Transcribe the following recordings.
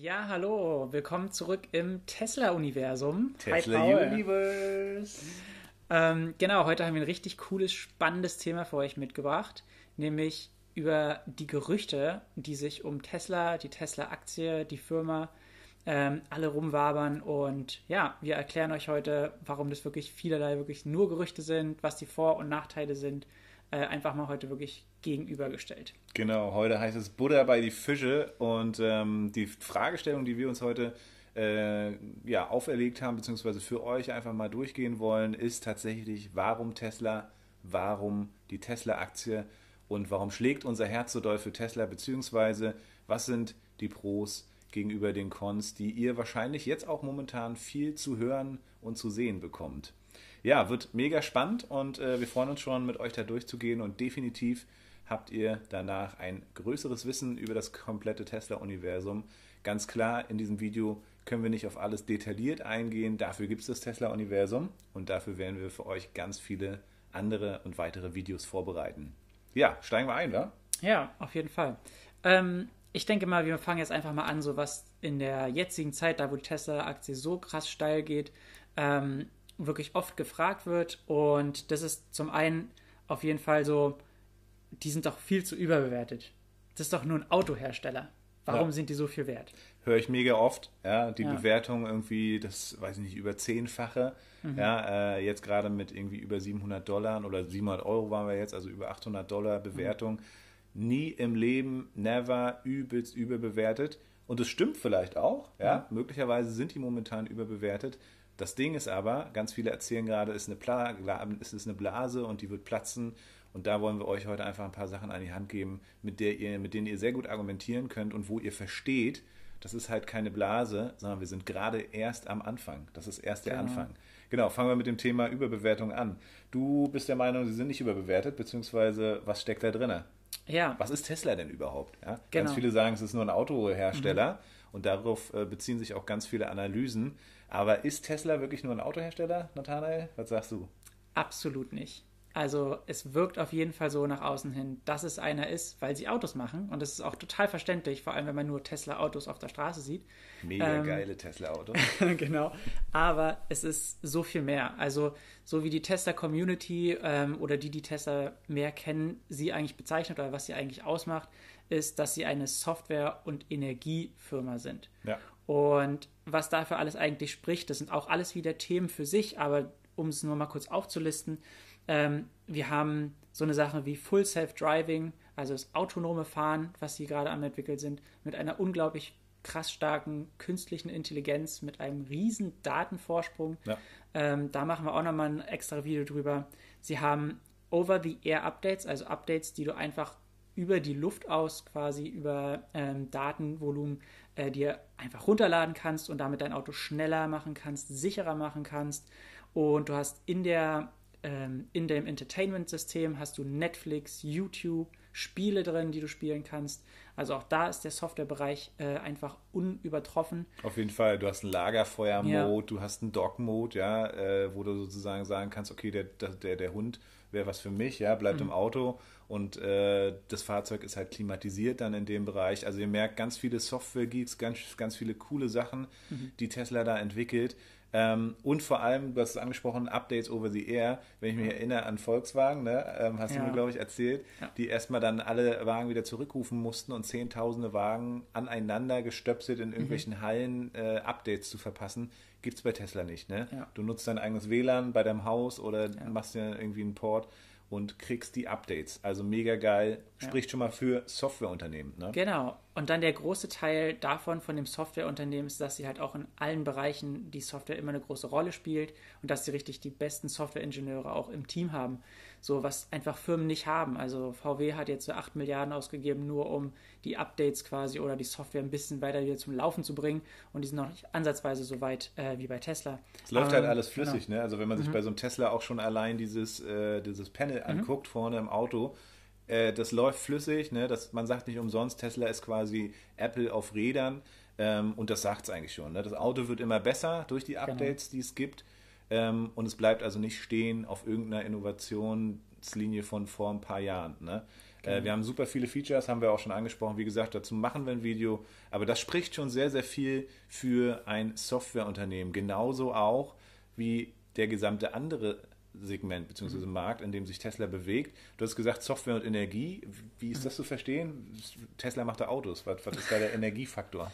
Ja, hallo, willkommen zurück im Tesla-Universum. Tesla Universe. Ähm, genau, heute haben wir ein richtig cooles, spannendes Thema für euch mitgebracht, nämlich über die Gerüchte, die sich um Tesla, die Tesla-Aktie, die Firma, ähm, alle rumwabern. Und ja, wir erklären euch heute, warum das wirklich vielerlei wirklich nur Gerüchte sind, was die Vor- und Nachteile sind. Äh, einfach mal heute wirklich gegenübergestellt. Genau, heute heißt es Buddha bei die Fische und ähm, die Fragestellung, die wir uns heute äh, ja, auferlegt haben, beziehungsweise für euch einfach mal durchgehen wollen, ist tatsächlich, warum Tesla, warum die Tesla-Aktie und warum schlägt unser Herz so doll für Tesla, beziehungsweise was sind die Pros gegenüber den Cons, die ihr wahrscheinlich jetzt auch momentan viel zu hören und zu sehen bekommt. Ja, wird mega spannend und äh, wir freuen uns schon, mit euch da durchzugehen und definitiv habt ihr danach ein größeres Wissen über das komplette Tesla-Universum. Ganz klar, in diesem Video können wir nicht auf alles detailliert eingehen. Dafür gibt es das Tesla-Universum und dafür werden wir für euch ganz viele andere und weitere Videos vorbereiten. Ja, steigen wir ein, wa? Ja, auf jeden Fall. Ähm, ich denke mal, wir fangen jetzt einfach mal an, so was in der jetzigen Zeit, da wo die Tesla-Aktie so krass steil geht, ähm, wirklich oft gefragt wird. Und das ist zum einen auf jeden Fall so, die sind doch viel zu überbewertet. Das ist doch nur ein Autohersteller. Warum ja. sind die so viel wert? Höre ich mega oft, ja, die ja. Bewertung irgendwie, das weiß ich nicht, über zehnfache, mhm. ja, äh, jetzt gerade mit irgendwie über 700 Dollar oder 700 Euro waren wir jetzt, also über 800 Dollar Bewertung. Mhm. Nie im Leben, never, übelst überbewertet. Und es stimmt vielleicht auch, ja, mhm. möglicherweise sind die momentan überbewertet. Das Ding ist aber, ganz viele erzählen gerade, es ist ist eine Blase und die wird platzen und da wollen wir euch heute einfach ein paar Sachen an die Hand geben, mit, der ihr, mit denen ihr sehr gut argumentieren könnt und wo ihr versteht, das ist halt keine Blase, sondern wir sind gerade erst am Anfang. Das ist erst der genau. Anfang. Genau, fangen wir mit dem Thema Überbewertung an. Du bist der Meinung, sie sind nicht überbewertet, beziehungsweise was steckt da drin? Ja. Was ist Tesla denn überhaupt? Ja? Genau. Ganz viele sagen, es ist nur ein Autohersteller mhm. Und darauf äh, beziehen sich auch ganz viele Analysen. Aber ist Tesla wirklich nur ein Autohersteller, Nathanael? Was sagst du? Absolut nicht. Also es wirkt auf jeden Fall so nach außen hin, dass es einer ist, weil sie Autos machen. Und das ist auch total verständlich, vor allem wenn man nur Tesla-Autos auf der Straße sieht. Mega ähm, geile Tesla-Autos. genau. Aber es ist so viel mehr. Also so wie die Tesla-Community ähm, oder die, die Tesla mehr kennen, sie eigentlich bezeichnet oder was sie eigentlich ausmacht, ist, dass sie eine Software- und Energiefirma sind. Ja. Und was dafür alles eigentlich spricht, das sind auch alles wieder Themen für sich, aber um es nur mal kurz aufzulisten, ähm, wir haben so eine Sache wie Full Self-Driving, also das autonome Fahren, was sie gerade am entwickelt sind, mit einer unglaublich krass starken künstlichen Intelligenz, mit einem riesen Datenvorsprung. Ja. Ähm, da machen wir auch nochmal ein extra Video drüber. Sie haben Over-the-Air-Updates, also Updates, die du einfach über die Luft aus quasi über ähm, Datenvolumen äh, dir einfach runterladen kannst und damit dein Auto schneller machen kannst, sicherer machen kannst. Und du hast in der ähm, in dem Entertainment-System hast du Netflix, YouTube, Spiele drin, die du spielen kannst. Also auch da ist der Softwarebereich äh, einfach unübertroffen. Auf jeden Fall, du hast einen Lagerfeuer-Mode, ja. du hast einen Dog-Mode, ja, äh, wo du sozusagen sagen kannst, okay, der, der, der Hund wäre was für mich, ja, bleibt mhm. im Auto und äh, das Fahrzeug ist halt klimatisiert dann in dem Bereich. Also ihr merkt ganz viele Software-Geeks, ganz, ganz viele coole Sachen, mhm. die Tesla da entwickelt. Ähm, und vor allem, du hast es angesprochen, Updates over the air. Wenn ich mich erinnere an Volkswagen, ne, ähm, hast ja. du mir, glaube ich, erzählt, ja. die erstmal dann alle Wagen wieder zurückrufen mussten und zehntausende Wagen aneinander gestöpselt in irgendwelchen mhm. Hallen äh, Updates zu verpassen. Gibt es bei Tesla nicht. Ne? Ja. Du nutzt dein eigenes WLAN bei deinem Haus oder machst dir irgendwie einen Port und kriegst die Updates. Also mega geil. Spricht ja. schon mal für Softwareunternehmen. Ne? Genau. Und dann der große Teil davon, von dem Softwareunternehmen, ist, dass sie halt auch in allen Bereichen die Software immer eine große Rolle spielt und dass sie richtig die besten Softwareingenieure auch im Team haben. So, was einfach Firmen nicht haben. Also VW hat jetzt so 8 Milliarden ausgegeben, nur um die Updates quasi oder die Software ein bisschen weiter wieder zum Laufen zu bringen. Und die sind noch nicht ansatzweise so weit äh, wie bei Tesla. Es läuft halt ähm, halt alles flüssig, genau. ne? Also wenn man sich mhm. bei so einem Tesla auch schon allein dieses, äh, dieses Panel mhm. anguckt, vorne im Auto, äh, das läuft flüssig, ne? Das, man sagt nicht umsonst, Tesla ist quasi Apple auf Rädern. Ähm, und das sagt es eigentlich schon. Ne? Das Auto wird immer besser durch die genau. Updates, genau. die es gibt. Ähm, und es bleibt also nicht stehen auf irgendeiner Innovationslinie von vor ein paar Jahren. Ne? Äh, wir haben super viele Features, haben wir auch schon angesprochen. Wie gesagt, dazu machen wir ein Video. Aber das spricht schon sehr, sehr viel für ein Softwareunternehmen. Genauso auch wie der gesamte andere Segment bzw. Mhm. Markt, in dem sich Tesla bewegt. Du hast gesagt, Software und Energie. Wie ist das zu verstehen? Tesla macht da Autos. Was, was ist da der Energiefaktor?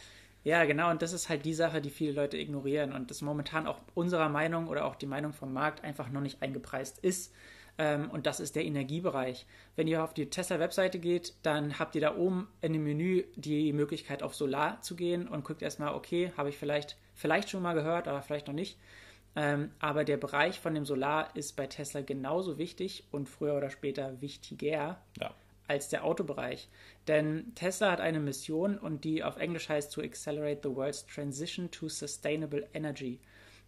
Ja, genau. Und das ist halt die Sache, die viele Leute ignorieren und das momentan auch unserer Meinung oder auch die Meinung vom Markt einfach noch nicht eingepreist ist. Ähm, und das ist der Energiebereich. Wenn ihr auf die Tesla-Webseite geht, dann habt ihr da oben in dem Menü die Möglichkeit, auf Solar zu gehen und guckt erstmal, okay, habe ich vielleicht, vielleicht schon mal gehört, aber vielleicht noch nicht. Ähm, aber der Bereich von dem Solar ist bei Tesla genauso wichtig und früher oder später wichtiger ja. Als der Autobereich. Denn Tesla hat eine Mission und die auf Englisch heißt to accelerate the world's transition to sustainable energy.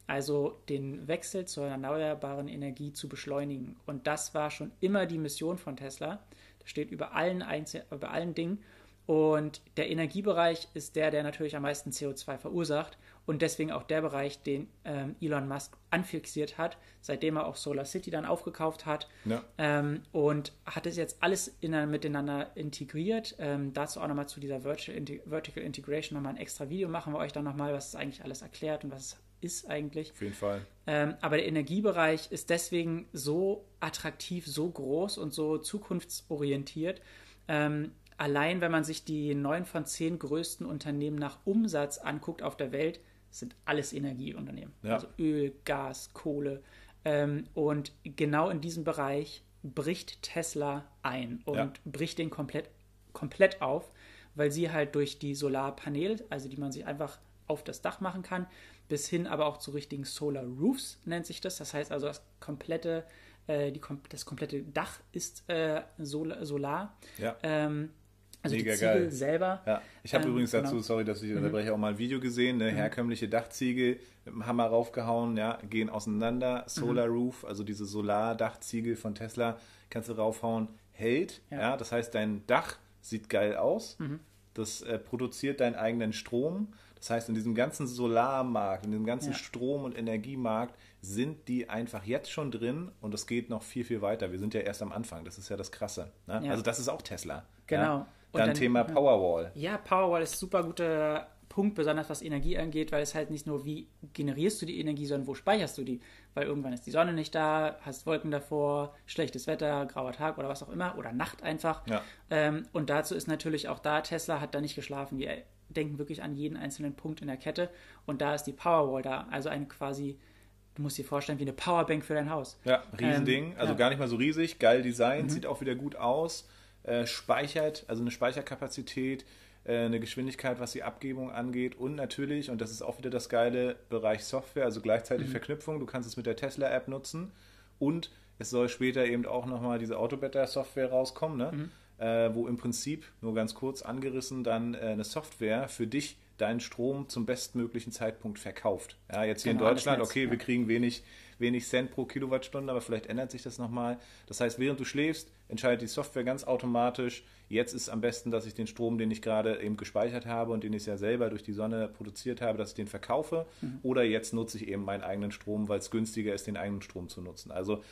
Also den Wechsel zur erneuerbaren Energie zu beschleunigen. Und das war schon immer die Mission von Tesla. Das steht über allen, Einzel über allen Dingen. Und der Energiebereich ist der, der natürlich am meisten CO2 verursacht und deswegen auch der Bereich, den ähm, Elon Musk anfixiert hat, seitdem er auch Solar City dann aufgekauft hat. Ja. Ähm, und hat es jetzt alles in, miteinander integriert. Ähm, dazu auch nochmal zu dieser Virtual, Vertical Integration nochmal ein extra Video machen wir euch dann nochmal, was es eigentlich alles erklärt und was es ist eigentlich. Auf jeden Fall. Ähm, aber der Energiebereich ist deswegen so attraktiv, so groß und so zukunftsorientiert, ähm, Allein wenn man sich die neun von zehn größten Unternehmen nach Umsatz anguckt auf der Welt, sind alles Energieunternehmen. Ja. Also Öl, Gas, Kohle. Ähm, und genau in diesem Bereich bricht Tesla ein und ja. bricht den komplett, komplett auf, weil sie halt durch die Solarpaneele, also die man sich einfach auf das Dach machen kann, bis hin aber auch zu richtigen Solar Roofs nennt sich das. Das heißt also, das komplette, äh, die, das komplette Dach ist äh, Solar. Ja. Ähm, also Mega die Ziegel geil. selber. Ja. Ich habe ähm, übrigens dazu, genau. sorry, dass ich mhm. unterbreche, auch mal ein Video gesehen, eine mhm. herkömmliche Dachziegel mit dem Hammer raufgehauen, ja, gehen auseinander, Solar mhm. Roof, also diese Solardachziegel von Tesla, kannst du raufhauen, hält, ja. ja das heißt, dein Dach sieht geil aus, mhm. das äh, produziert deinen eigenen Strom, das heißt, in diesem ganzen Solarmarkt, in diesem ganzen ja. Strom- und Energiemarkt sind die einfach jetzt schon drin und es geht noch viel, viel weiter. Wir sind ja erst am Anfang, das ist ja das Krasse. Ne? Ja. Also das ist auch Tesla. Genau. Dann, dann, Thema Powerwall. Ja, Powerwall ist ein super guter Punkt, besonders was Energie angeht, weil es halt nicht nur, wie generierst du die Energie, sondern wo speicherst du die? Weil irgendwann ist die Sonne nicht da, hast Wolken davor, schlechtes Wetter, grauer Tag oder was auch immer, oder Nacht einfach. Ja. Ähm, und dazu ist natürlich auch da, Tesla hat da nicht geschlafen. Die denken wirklich an jeden einzelnen Punkt in der Kette. Und da ist die Powerwall da, also eine quasi Du musst dir vorstellen, wie eine Powerbank für dein Haus. Ja, Riesending. Ähm, also ja. gar nicht mal so riesig. Geil Design, mhm. sieht auch wieder gut aus. Äh, speichert, also eine Speicherkapazität, äh, eine Geschwindigkeit, was die Abgebung angeht und natürlich, und das ist auch wieder das geile Bereich Software, also gleichzeitig mhm. Verknüpfung, du kannst es mit der Tesla-App nutzen und es soll später eben auch nochmal diese Autobetter-Software rauskommen, ne? Mhm. Äh, wo im Prinzip, nur ganz kurz angerissen, dann äh, eine Software für dich deinen Strom zum bestmöglichen Zeitpunkt verkauft. Ja, jetzt hier genau, in Deutschland, okay, ja. wir kriegen wenig wenig Cent pro Kilowattstunde, aber vielleicht ändert sich das nochmal. Das heißt, während du schläfst, entscheidet die Software ganz automatisch, jetzt ist am besten, dass ich den Strom, den ich gerade eben gespeichert habe und den ich ja selber durch die Sonne produziert habe, dass ich den verkaufe. Mhm. Oder jetzt nutze ich eben meinen eigenen Strom, weil es günstiger ist, den eigenen Strom zu nutzen. Also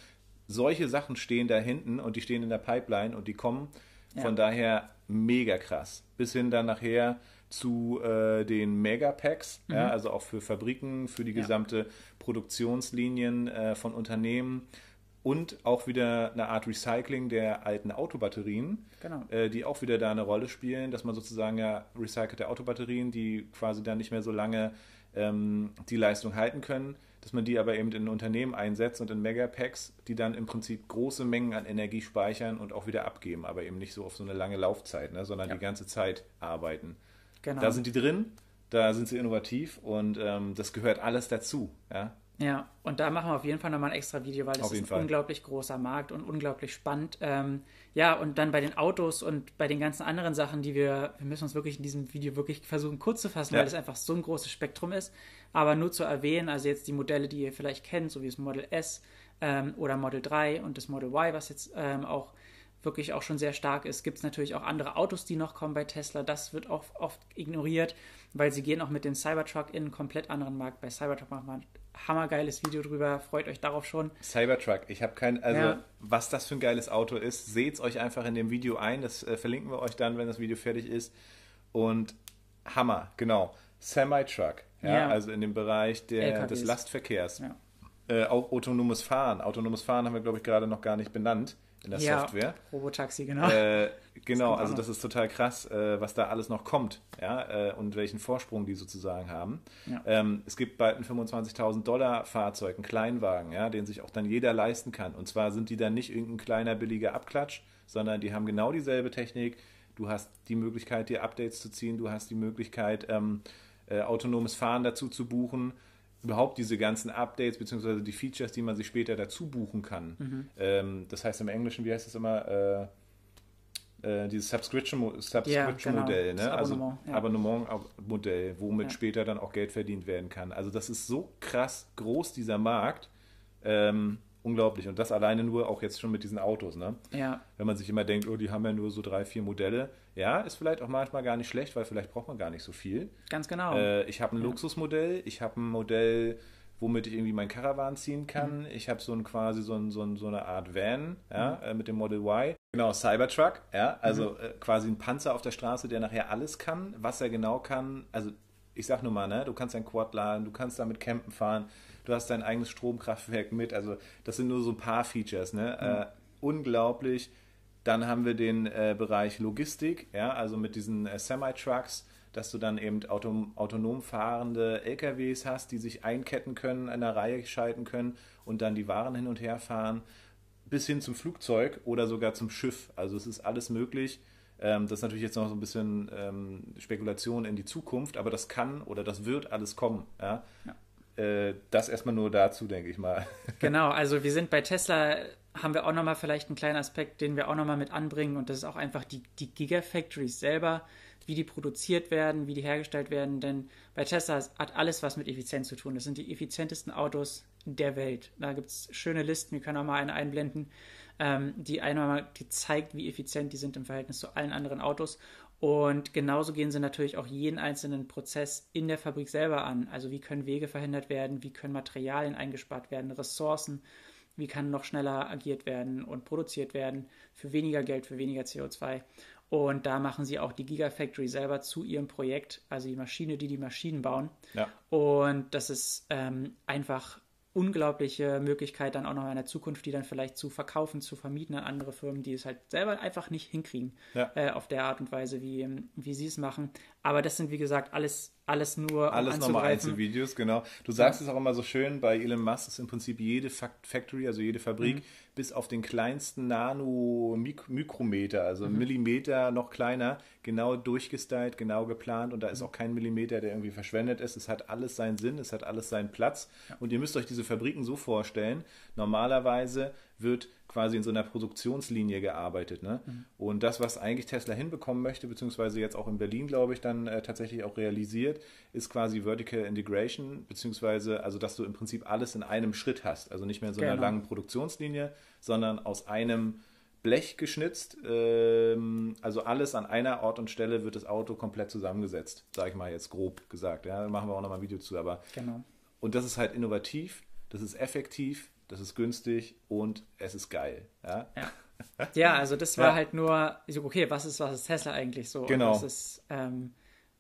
solche Sachen stehen da hinten und die stehen in der Pipeline und die kommen. Ja. Von daher mega krass. Bis hin dann nachher zu äh, den Megapacks, mhm. ja, also auch für Fabriken, für die ja. gesamte Produktionslinien äh, von Unternehmen und auch wieder eine Art Recycling der alten Autobatterien, genau. äh, die auch wieder da eine Rolle spielen, dass man sozusagen ja recycelte Autobatterien, die quasi dann nicht mehr so lange ähm, die Leistung halten können, dass man die aber eben in Unternehmen einsetzt und in Megapacks, die dann im Prinzip große Mengen an Energie speichern und auch wieder abgeben, aber eben nicht so auf so eine lange Laufzeit, ne, sondern ja. die ganze Zeit arbeiten. Genau. Da sind die drin, da sind sie innovativ und ähm, das gehört alles dazu. Ja? Ja, und da machen wir auf jeden Fall nochmal ein extra Video, weil das ist ein Fall. unglaublich großer Markt und unglaublich spannend. Ähm, ja, und dann bei den Autos und bei den ganzen anderen Sachen, die wir, wir müssen uns wirklich in diesem Video wirklich versuchen kurz zu fassen, ja. weil es einfach so ein großes Spektrum ist. Aber nur zu erwähnen, also jetzt die Modelle, die ihr vielleicht kennt, so wie das Model S ähm, oder Model 3 und das Model Y, was jetzt ähm, auch wirklich auch schon sehr stark ist, gibt es natürlich auch andere Autos, die noch kommen bei Tesla. Das wird auch oft ignoriert, weil sie gehen auch mit dem Cybertruck in einen komplett anderen Markt. Bei Cybertruck machen wir ein hammergeiles Video drüber, freut euch darauf schon. Cybertruck, ich habe kein, also ja. was das für ein geiles Auto ist, seht es euch einfach in dem Video ein, das äh, verlinken wir euch dann, wenn das Video fertig ist. Und Hammer, genau. Semi-Truck, ja, ja, also in dem Bereich der, des Lastverkehrs. Ja. Äh, auch autonomes Fahren. Autonomes Fahren haben wir, glaube ich, gerade noch gar nicht benannt in der ja, Software. Robotaxi, genau. Äh, genau, das also das ist total krass, äh, was da alles noch kommt, ja, äh, und welchen Vorsprung die sozusagen haben. Ja. Ähm, es gibt bald ein 25.000 Dollar Fahrzeug, einen Kleinwagen, ja, den sich auch dann jeder leisten kann. Und zwar sind die dann nicht irgendein kleiner billiger Abklatsch, sondern die haben genau dieselbe Technik. Du hast die Möglichkeit, dir Updates zu ziehen, du hast die Möglichkeit, ähm, äh, autonomes Fahren dazu zu buchen überhaupt diese ganzen Updates beziehungsweise die Features, die man sich später dazu buchen kann. Mhm. Ähm, das heißt im Englischen, wie heißt das immer? Äh, äh, dieses Subscription, Subscription ja, Modell, genau. ne? also ja. Abonnement-Modell, womit ja. später dann auch Geld verdient werden kann. Also das ist so krass groß, dieser Markt. Ähm, unglaublich. Und das alleine nur auch jetzt schon mit diesen Autos, ne? Ja. Wenn man sich immer denkt, oh, die haben ja nur so drei, vier Modelle. Ja, ist vielleicht auch manchmal gar nicht schlecht, weil vielleicht braucht man gar nicht so viel. Ganz genau. Äh, ich habe ein ja. Luxusmodell, ich habe ein Modell, womit ich irgendwie mein Caravan ziehen kann. Mhm. Ich habe so ein quasi so, ein, so, ein, so, eine Art Van, ja, mhm. äh, mit dem Model Y. Genau, Cybertruck, ja, also mhm. äh, quasi ein Panzer auf der Straße, der nachher alles kann, was er genau kann. Also ich sag nur mal, ne, du kannst ein Quad laden, du kannst damit campen fahren, du hast dein eigenes Stromkraftwerk mit. Also das sind nur so ein paar Features. Ne? Mhm. Äh, unglaublich. Dann haben wir den äh, Bereich Logistik, ja, also mit diesen äh, Semi-Trucks, dass du dann eben autom autonom fahrende LKWs hast, die sich einketten können, in der Reihe schalten können und dann die Waren hin und her fahren, bis hin zum Flugzeug oder sogar zum Schiff. Also es ist alles möglich. Ähm, das ist natürlich jetzt noch so ein bisschen ähm, Spekulation in die Zukunft, aber das kann oder das wird alles kommen. Ja? ja. Äh, das erstmal nur dazu, denke ich mal. Genau, also wir sind bei Tesla, haben wir auch nochmal vielleicht einen kleinen Aspekt, den wir auch nochmal mit anbringen und das ist auch einfach die, die Gigafactories selber, wie die produziert werden, wie die hergestellt werden, denn bei Tesla hat alles was mit Effizienz zu tun. Das sind die effizientesten Autos der Welt. Da gibt es schöne Listen, wir können auch mal eine einblenden, ähm, die einmal die zeigt, wie effizient die sind im Verhältnis zu allen anderen Autos. Und genauso gehen sie natürlich auch jeden einzelnen Prozess in der Fabrik selber an. Also wie können Wege verhindert werden, wie können Materialien eingespart werden, Ressourcen, wie kann noch schneller agiert werden und produziert werden für weniger Geld, für weniger CO2. Und da machen sie auch die Gigafactory selber zu ihrem Projekt, also die Maschine, die die Maschinen bauen. Ja. Und das ist ähm, einfach unglaubliche Möglichkeit dann auch noch in der Zukunft, die dann vielleicht zu verkaufen, zu vermieten an andere Firmen, die es halt selber einfach nicht hinkriegen ja. äh, auf der Art und Weise, wie, wie sie es machen. Aber das sind, wie gesagt, alles, alles nur. Alles nochmal Einzelvideos, genau. Du sagst ja. es auch immer so schön, bei Elon Musk ist im Prinzip jede Factory, also jede Fabrik, mhm. bis auf den kleinsten Nano-Mikrometer, also mhm. Millimeter noch kleiner, genau durchgestylt, genau geplant und da ist mhm. auch kein Millimeter, der irgendwie verschwendet ist. Es hat alles seinen Sinn, es hat alles seinen Platz. Ja. Und ihr müsst euch diese Fabriken so vorstellen, normalerweise wird quasi in so einer Produktionslinie gearbeitet. Ne? Mhm. Und das, was eigentlich Tesla hinbekommen möchte, beziehungsweise jetzt auch in Berlin, glaube ich, dann äh, tatsächlich auch realisiert, ist quasi Vertical Integration, beziehungsweise also, dass du im Prinzip alles in einem Schritt hast. Also nicht mehr in so einer genau. langen Produktionslinie, sondern aus einem Blech geschnitzt. Ähm, also alles an einer Ort und Stelle wird das Auto komplett zusammengesetzt, sage ich mal jetzt grob gesagt. Ja, da machen wir auch nochmal ein Video zu. Aber genau. Und das ist halt innovativ, das ist effektiv, das ist günstig und es ist geil. Ja, ja. ja also das war ja. halt nur, okay, was ist, was ist Tesla eigentlich so? Genau. Was, ist, ähm,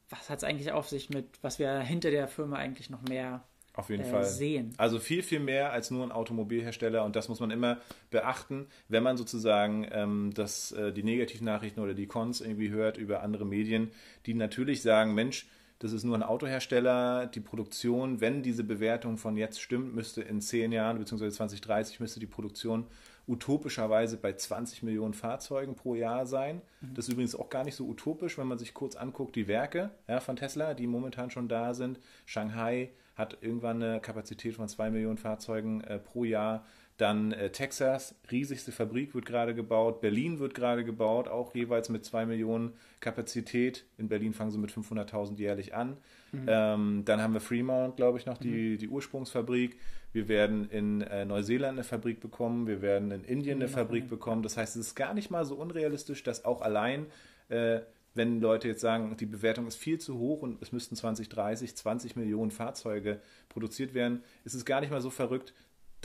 was hat es eigentlich auf sich mit, was wir hinter der Firma eigentlich noch mehr auf jeden äh, Fall. sehen? Also viel, viel mehr als nur ein Automobilhersteller und das muss man immer beachten, wenn man sozusagen ähm, das, äh, die Negativnachrichten oder die Cons irgendwie hört über andere Medien, die natürlich sagen, Mensch, das ist nur ein Autohersteller. Die Produktion, wenn diese Bewertung von jetzt stimmt, müsste in zehn Jahren bzw. 2030 müsste die Produktion utopischerweise bei 20 Millionen Fahrzeugen pro Jahr sein. Mhm. Das ist übrigens auch gar nicht so utopisch, wenn man sich kurz anguckt, die Werke ja, von Tesla, die momentan schon da sind. Shanghai hat irgendwann eine Kapazität von 2 Millionen Fahrzeugen äh, pro Jahr. Dann äh, Texas, riesigste Fabrik wird gerade gebaut. Berlin wird gerade gebaut, auch jeweils mit 2 Millionen Kapazität. In Berlin fangen sie mit 500.000 jährlich an. Mhm. Ähm, dann haben wir Fremont, glaube ich, noch die, mhm. die Ursprungsfabrik. Wir werden in äh, Neuseeland eine Fabrik bekommen. Wir werden in Indien eine Fabrik bekommen. Das heißt, es ist gar nicht mal so unrealistisch, dass auch allein, äh, wenn Leute jetzt sagen, die Bewertung ist viel zu hoch und es müssten 2030 20 Millionen Fahrzeuge produziert werden, ist es gar nicht mal so verrückt,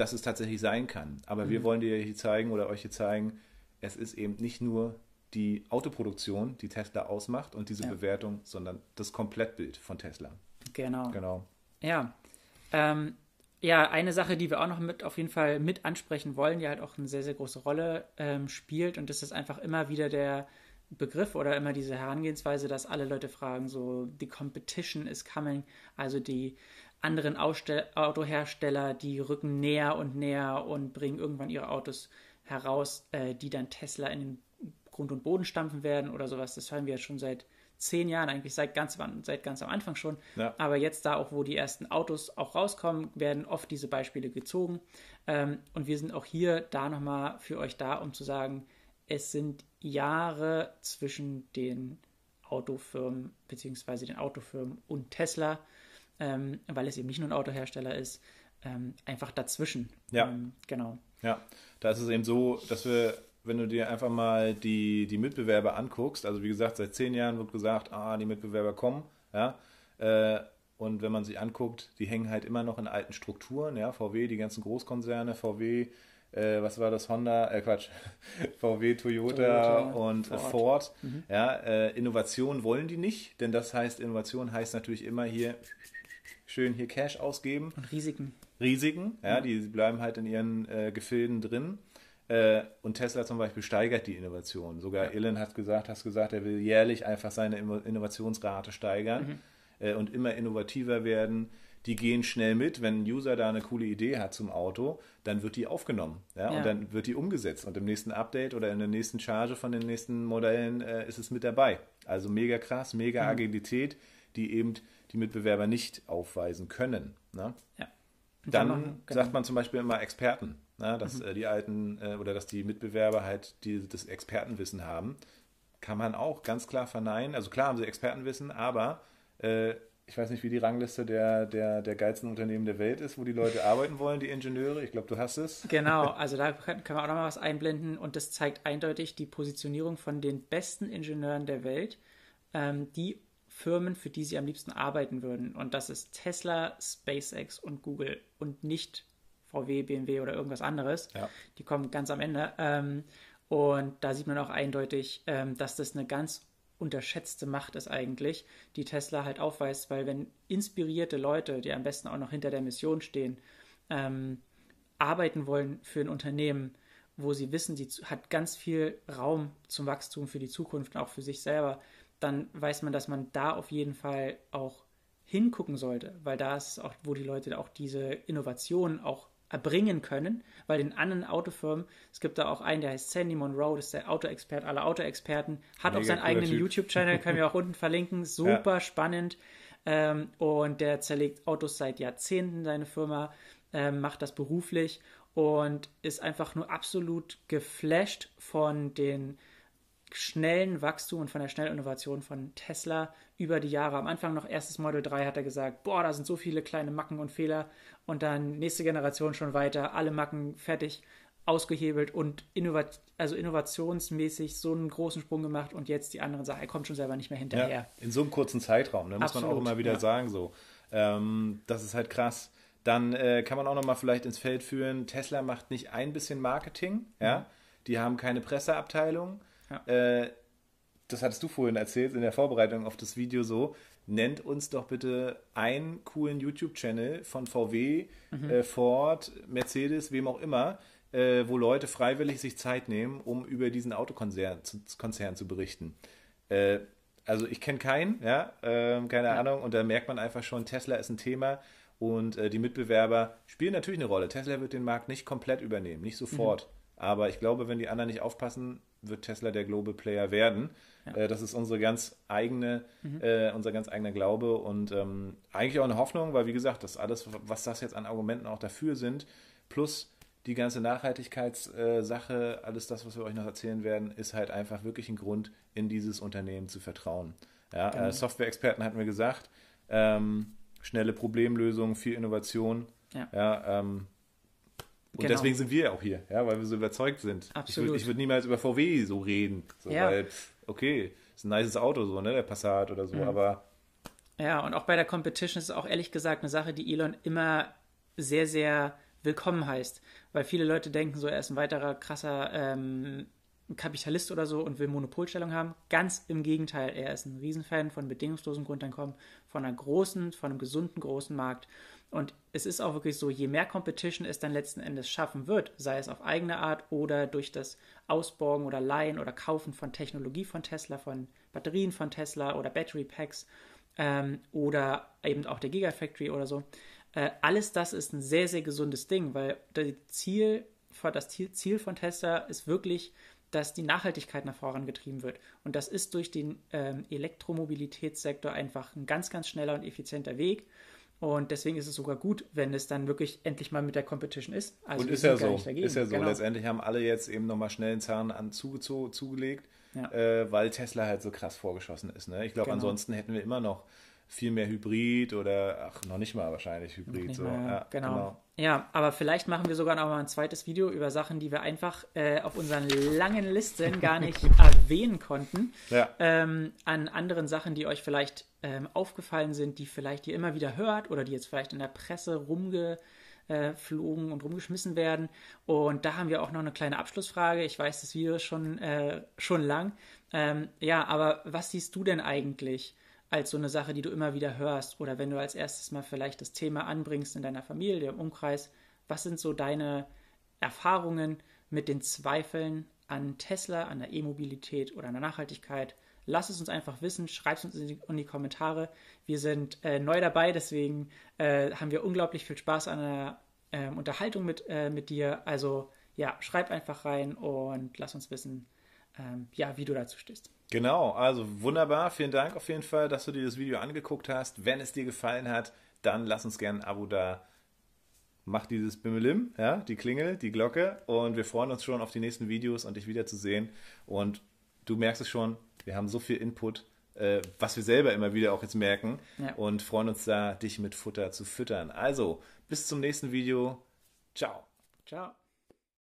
dass es tatsächlich sein kann. Aber mhm. wir wollen dir hier zeigen oder euch hier zeigen, es ist eben nicht nur die Autoproduktion, die Tesla ausmacht und diese ja. Bewertung, sondern das Komplettbild von Tesla. Genau. Genau. Ja. Ähm, ja, eine Sache, die wir auch noch mit auf jeden Fall mit ansprechen wollen, die halt auch eine sehr, sehr große Rolle ähm, spielt, und das ist einfach immer wieder der Begriff oder immer diese Herangehensweise, dass alle Leute fragen, so, the competition is coming, also die anderen Ausstell Autohersteller, die rücken näher und näher und bringen irgendwann ihre Autos heraus, äh, die dann Tesla in den Grund und Boden stampfen werden oder sowas. Das hören wir jetzt schon seit zehn Jahren, eigentlich seit ganz, seit ganz am Anfang schon. Ja. Aber jetzt da auch, wo die ersten Autos auch rauskommen, werden oft diese Beispiele gezogen. Ähm, und wir sind auch hier da nochmal für euch da, um zu sagen, es sind Jahre zwischen den Autofirmen beziehungsweise den Autofirmen und Tesla ähm, weil es eben nicht nur ein Autohersteller ist, ähm, einfach dazwischen. Ja. Ähm, genau. Ja, da ist es eben so, dass wir, wenn du dir einfach mal die, die Mitbewerber anguckst, also wie gesagt, seit zehn Jahren wird gesagt, ah, die Mitbewerber kommen, ja, äh, und wenn man sich anguckt, die hängen halt immer noch in alten Strukturen, ja, VW, die ganzen Großkonzerne, VW, äh, was war das, Honda, äh, Quatsch, VW, Toyota, Toyota und Ford. Ford. Mhm. Ja, äh, Innovation wollen die nicht, denn das heißt, Innovation heißt natürlich immer hier schön hier Cash ausgeben. Und Risiken. Risiken, ja, die bleiben halt in ihren äh, Gefilden drin. Äh, und Tesla zum Beispiel steigert die Innovation. Sogar ja. Elon hat gesagt, hast gesagt, er will jährlich einfach seine Innovationsrate steigern mhm. äh, und immer innovativer werden. Die gehen schnell mit. Wenn ein User da eine coole Idee hat zum Auto, dann wird die aufgenommen. Ja? ja. Und dann wird die umgesetzt. Und im nächsten Update oder in der nächsten Charge von den nächsten Modellen äh, ist es mit dabei. Also mega krass, mega mhm. Agilität, die eben die Mitbewerber nicht aufweisen können. Ne? Ja. Dann machen, genau. sagt man zum Beispiel immer Experten, ne? dass mhm. äh, die alten äh, oder dass die Mitbewerber halt die, das Expertenwissen haben. Kann man auch ganz klar verneinen. Also klar haben sie Expertenwissen, aber äh, ich weiß nicht, wie die Rangliste der, der, der geilsten Unternehmen der Welt ist, wo die Leute arbeiten wollen, die Ingenieure. Ich glaube, du hast es. Genau, also da können wir auch noch mal was einblenden und das zeigt eindeutig die Positionierung von den besten Ingenieuren der Welt, ähm, die Firmen, für die sie am liebsten arbeiten würden. Und das ist Tesla, SpaceX und Google und nicht VW, BMW oder irgendwas anderes. Ja. Die kommen ganz am Ende. Ähm, und da sieht man auch eindeutig, ähm, dass das eine ganz unterschätzte Macht ist eigentlich, die Tesla halt aufweist, weil wenn inspirierte Leute, die am besten auch noch hinter der Mission stehen, ähm, arbeiten wollen für ein Unternehmen, wo sie wissen, sie hat ganz viel Raum zum Wachstum für die Zukunft und auch für sich selber, dann weiß man, dass man da auf jeden Fall auch hingucken sollte, weil da ist auch, wo die Leute auch diese Innovationen auch erbringen können, weil in anderen Autofirmen, es gibt da auch einen, der heißt Sandy Monroe, das ist der Autoexpert aller Autoexperten, hat Mega auch seinen eigenen YouTube-Channel, können wir auch unten verlinken, super ja. spannend ähm, und der zerlegt Autos seit Jahrzehnten, seine Firma ähm, macht das beruflich und ist einfach nur absolut geflasht von den schnellen Wachstum und von der schnellen Innovation von Tesla über die Jahre. Am Anfang noch erstes Model 3 hat er gesagt, boah, da sind so viele kleine Macken und Fehler und dann nächste Generation schon weiter, alle Macken fertig ausgehebelt und innovat also innovationsmäßig so einen großen Sprung gemacht und jetzt die anderen sagen, er kommt schon selber nicht mehr hinterher. Ja, in so einem kurzen Zeitraum, da ne, muss Absolut, man auch immer wieder ja. sagen, so. Ähm, das ist halt krass. Dann äh, kann man auch noch mal vielleicht ins Feld führen, Tesla macht nicht ein bisschen Marketing, ja. Mhm. Die haben keine Presseabteilung ja. Äh, das hattest du vorhin erzählt in der Vorbereitung auf das Video so. Nennt uns doch bitte einen coolen YouTube-Channel von VW, mhm. äh, Ford, Mercedes, wem auch immer, äh, wo Leute freiwillig sich Zeit nehmen, um über diesen Autokonzern zu, Konzern zu berichten. Äh, also ich kenne keinen, ja, ähm, keine ja. Ahnung, und da merkt man einfach schon, Tesla ist ein Thema und äh, die Mitbewerber spielen natürlich eine Rolle. Tesla wird den Markt nicht komplett übernehmen, nicht sofort. Mhm. Aber ich glaube, wenn die anderen nicht aufpassen, wird Tesla der Global Player werden. Ja. Äh, das ist unsere ganz eigene, mhm. äh, unser ganz eigener Glaube und ähm, eigentlich auch eine Hoffnung, weil wie gesagt, das alles, was das jetzt an Argumenten auch dafür sind, plus die ganze Nachhaltigkeitssache, alles das, was wir euch noch erzählen werden, ist halt einfach wirklich ein Grund, in dieses Unternehmen zu vertrauen. Ja, genau. äh, Software-Experten hatten wir gesagt, ähm, schnelle Problemlösung, viel Innovation. Ja. ja ähm, und genau. deswegen sind wir auch hier, ja, weil wir so überzeugt sind. Absolut. Ich würde würd niemals über VW so reden, so, ja. weil, okay, ist ein nices Auto, so, ne, der Passat oder so, mhm. aber. Ja, und auch bei der Competition ist es auch ehrlich gesagt eine Sache, die Elon immer sehr, sehr willkommen heißt. Weil viele Leute denken so, er ist ein weiterer krasser ähm, Kapitalist oder so und will Monopolstellung haben. Ganz im Gegenteil, er ist ein Riesenfan von bedingungslosem Grundeinkommen, von einer großen, von einem gesunden großen Markt. Und es ist auch wirklich so, je mehr Competition es dann letzten Endes schaffen wird, sei es auf eigene Art oder durch das Ausborgen oder Leihen oder Kaufen von Technologie von Tesla, von Batterien von Tesla oder Battery Packs ähm, oder eben auch der Gigafactory oder so, äh, alles das ist ein sehr, sehr gesundes Ding, weil das Ziel, das Ziel von Tesla ist wirklich, dass die Nachhaltigkeit nach vorangetrieben wird. Und das ist durch den ähm, Elektromobilitätssektor einfach ein ganz, ganz schneller und effizienter Weg. Und deswegen ist es sogar gut, wenn es dann wirklich endlich mal mit der Competition ist. Also und ist ja so. Ist ja so. Genau. Letztendlich haben alle jetzt eben nochmal schnell einen Zahn an zuge zugelegt, ja. äh, weil Tesla halt so krass vorgeschossen ist. Ne? Ich glaube, genau. ansonsten hätten wir immer noch viel mehr Hybrid oder ach, noch nicht mal wahrscheinlich Hybrid. So. Ja, genau. genau. Ja, aber vielleicht machen wir sogar noch mal ein zweites Video über Sachen, die wir einfach äh, auf unseren langen Listen gar nicht erwähnen konnten. Ja. Ähm, an anderen Sachen, die euch vielleicht ähm, aufgefallen sind, die vielleicht ihr immer wieder hört oder die jetzt vielleicht in der Presse rumgeflogen und rumgeschmissen werden. Und da haben wir auch noch eine kleine Abschlussfrage. Ich weiß, das Video ist schon, äh, schon lang. Ähm, ja, aber was siehst du denn eigentlich? als so eine Sache, die du immer wieder hörst oder wenn du als erstes mal vielleicht das Thema anbringst in deiner Familie, im Umkreis, was sind so deine Erfahrungen mit den Zweifeln an Tesla, an der E-Mobilität oder an der Nachhaltigkeit? Lass es uns einfach wissen, schreib es uns in die, in die Kommentare. Wir sind äh, neu dabei, deswegen äh, haben wir unglaublich viel Spaß an der äh, Unterhaltung mit, äh, mit dir. Also ja, schreib einfach rein und lass uns wissen, ähm, ja, wie du dazu stehst. Genau, also wunderbar. Vielen Dank auf jeden Fall, dass du dir das Video angeguckt hast. Wenn es dir gefallen hat, dann lass uns gerne ein Abo da. Mach dieses Bimmelim, ja, die Klingel, die Glocke und wir freuen uns schon auf die nächsten Videos und dich wiederzusehen. Und du merkst es schon, wir haben so viel Input, äh, was wir selber immer wieder auch jetzt merken ja. und freuen uns da, dich mit Futter zu füttern. Also, bis zum nächsten Video. Ciao. Ciao.